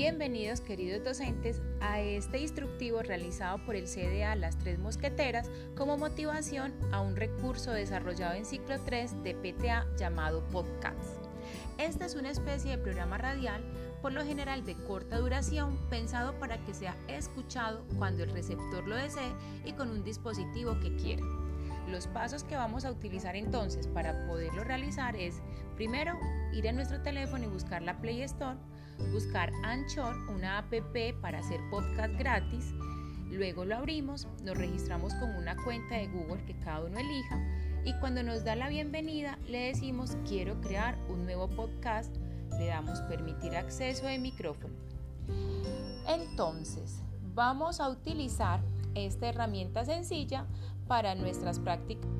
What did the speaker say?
Bienvenidos queridos docentes a este instructivo realizado por el CDA Las Tres Mosqueteras como motivación a un recurso desarrollado en ciclo 3 de PTA llamado Podcast. Esta es una especie de programa radial por lo general de corta duración pensado para que sea escuchado cuando el receptor lo desee y con un dispositivo que quiera. Los pasos que vamos a utilizar entonces para poderlo realizar es, primero, ir a nuestro teléfono y buscar la Play Store, buscar Anchor, una app para hacer podcast gratis, luego lo abrimos, nos registramos con una cuenta de Google que cada uno elija y cuando nos da la bienvenida le decimos quiero crear un nuevo podcast, le damos permitir acceso de micrófono. Entonces, vamos a utilizar esta herramienta sencilla para nuestras prácticas.